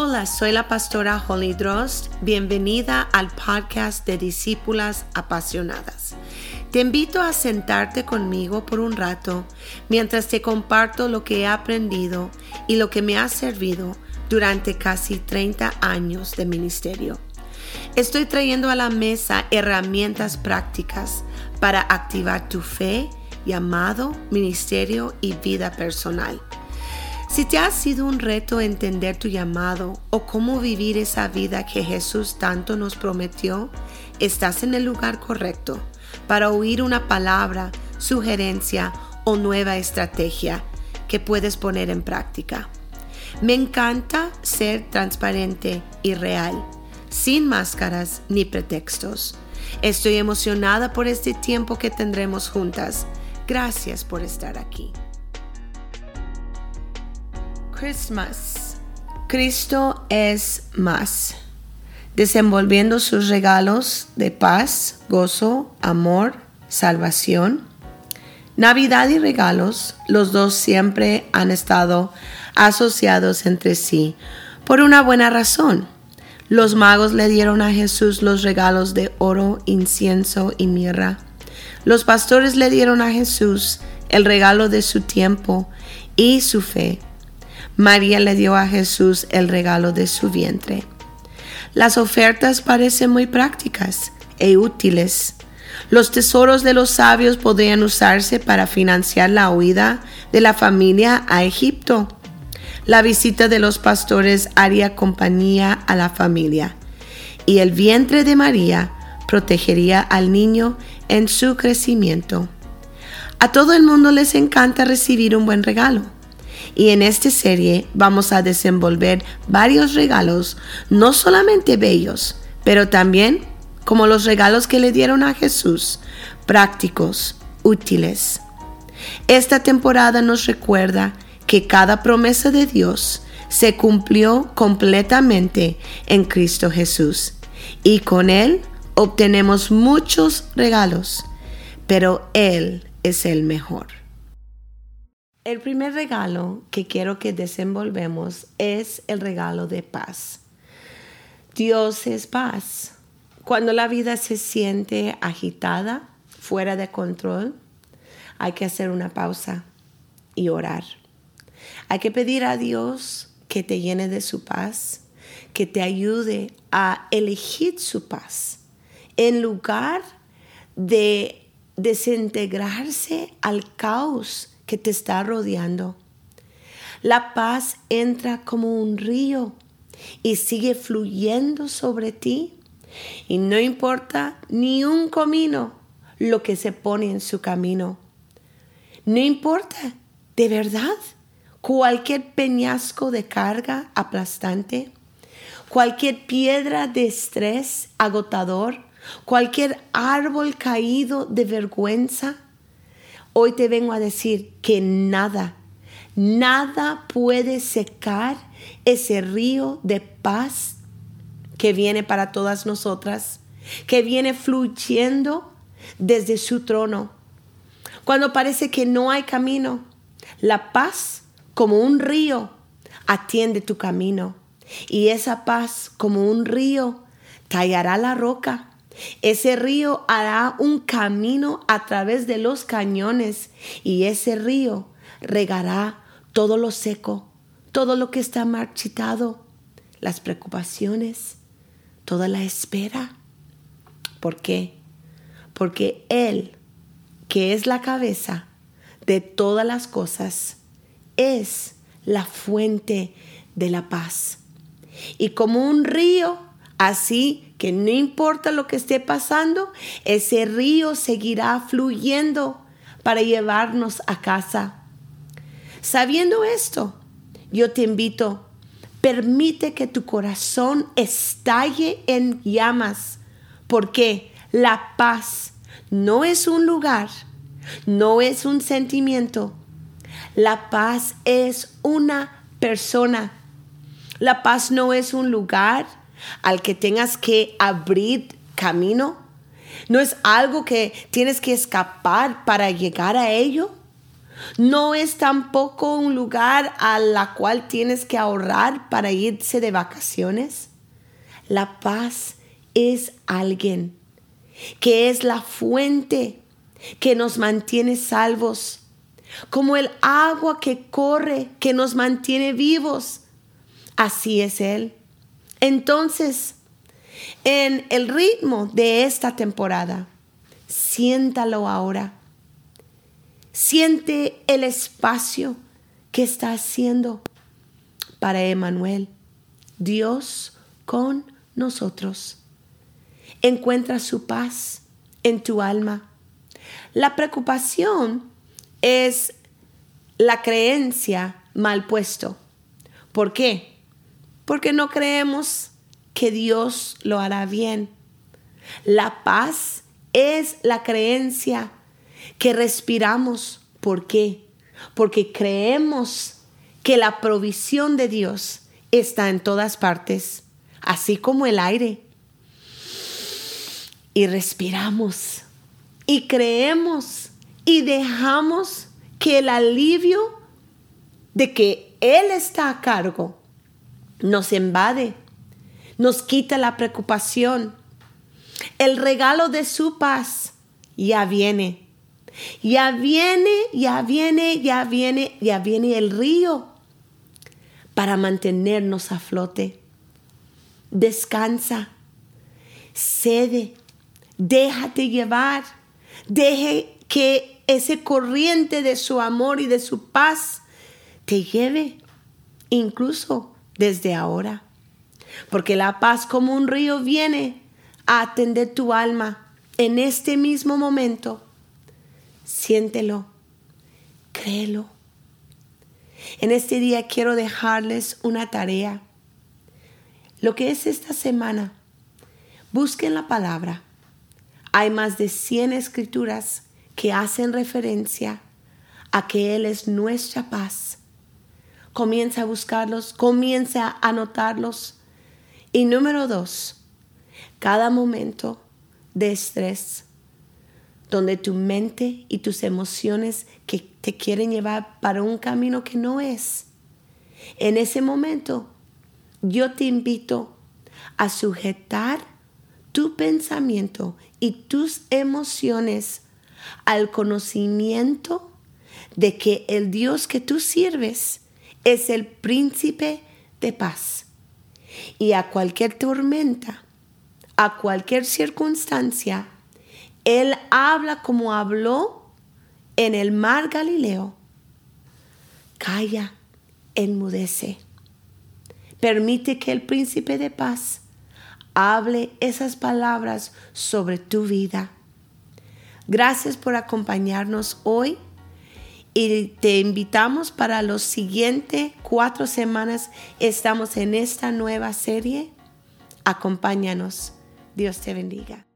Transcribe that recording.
Hola, soy la pastora Holly Drost. Bienvenida al podcast de Discípulas Apasionadas. Te invito a sentarte conmigo por un rato mientras te comparto lo que he aprendido y lo que me ha servido durante casi 30 años de ministerio. Estoy trayendo a la mesa herramientas prácticas para activar tu fe, llamado, ministerio y vida personal. Si te ha sido un reto entender tu llamado o cómo vivir esa vida que Jesús tanto nos prometió, estás en el lugar correcto para oír una palabra, sugerencia o nueva estrategia que puedes poner en práctica. Me encanta ser transparente y real, sin máscaras ni pretextos. Estoy emocionada por este tiempo que tendremos juntas. Gracias por estar aquí. Christmas. Cristo es más. Desenvolviendo sus regalos de paz, gozo, amor, salvación. Navidad y regalos, los dos siempre han estado asociados entre sí por una buena razón. Los magos le dieron a Jesús los regalos de oro, incienso y mirra. Los pastores le dieron a Jesús el regalo de su tiempo y su fe. María le dio a Jesús el regalo de su vientre. Las ofertas parecen muy prácticas e útiles. Los tesoros de los sabios podrían usarse para financiar la huida de la familia a Egipto. La visita de los pastores haría compañía a la familia y el vientre de María protegería al niño en su crecimiento. A todo el mundo les encanta recibir un buen regalo y en esta serie vamos a desenvolver varios regalos, no solamente bellos, pero también como los regalos que le dieron a Jesús, prácticos, útiles. Esta temporada nos recuerda que cada promesa de Dios se cumplió completamente en Cristo Jesús y con Él obtenemos muchos regalos, pero Él es el mejor. El primer regalo que quiero que desenvolvemos es el regalo de paz. Dios es paz. Cuando la vida se siente agitada, fuera de control, hay que hacer una pausa y orar. Hay que pedir a Dios que te llene de su paz, que te ayude a elegir su paz, en lugar de desintegrarse al caos que te está rodeando. La paz entra como un río y sigue fluyendo sobre ti. Y no importa ni un comino lo que se pone en su camino. No importa, de verdad, cualquier peñasco de carga aplastante, cualquier piedra de estrés agotador, cualquier árbol caído de vergüenza, Hoy te vengo a decir que nada, nada puede secar ese río de paz que viene para todas nosotras, que viene fluyendo desde su trono. Cuando parece que no hay camino, la paz como un río atiende tu camino. Y esa paz como un río tallará la roca ese río hará un camino a través de los cañones y ese río regará todo lo seco, todo lo que está marchitado, las preocupaciones, toda la espera. ¿Por qué? Porque Él, que es la cabeza de todas las cosas, es la fuente de la paz. Y como un río, así que no importa lo que esté pasando, ese río seguirá fluyendo para llevarnos a casa. Sabiendo esto, yo te invito, permite que tu corazón estalle en llamas, porque la paz no es un lugar, no es un sentimiento, la paz es una persona. La paz no es un lugar, al que tengas que abrir camino. No es algo que tienes que escapar para llegar a ello. No es tampoco un lugar a la cual tienes que ahorrar para irse de vacaciones. La paz es alguien que es la fuente que nos mantiene salvos, como el agua que corre, que nos mantiene vivos. Así es Él. Entonces, en el ritmo de esta temporada, siéntalo ahora. Siente el espacio que está haciendo para Emanuel, Dios con nosotros. Encuentra su paz en tu alma. La preocupación es la creencia mal puesto. ¿Por qué? Porque no creemos que Dios lo hará bien. La paz es la creencia que respiramos. ¿Por qué? Porque creemos que la provisión de Dios está en todas partes, así como el aire. Y respiramos y creemos y dejamos que el alivio de que Él está a cargo nos invade, nos quita la preocupación. El regalo de su paz ya viene. Ya viene, ya viene, ya viene, ya viene el río para mantenernos a flote. Descansa, cede, déjate llevar, deje que ese corriente de su amor y de su paz te lleve, incluso desde ahora. Porque la paz como un río viene a atender tu alma en este mismo momento. Siéntelo, créelo. En este día quiero dejarles una tarea. Lo que es esta semana, busquen la palabra. Hay más de 100 escrituras que hacen referencia a que Él es nuestra paz. Comienza a buscarlos, comienza a anotarlos. Y número dos, cada momento de estrés, donde tu mente y tus emociones que te quieren llevar para un camino que no es. En ese momento, yo te invito a sujetar tu pensamiento y tus emociones al conocimiento de que el Dios que tú sirves es el príncipe de paz. Y a cualquier tormenta, a cualquier circunstancia, Él habla como habló en el mar Galileo. Calla, enmudece. Permite que el príncipe de paz hable esas palabras sobre tu vida Gracias por acompañarnos hoy y te invitamos para los siguientes cuatro semanas. Estamos en esta nueva serie. Acompáñanos. Dios te bendiga.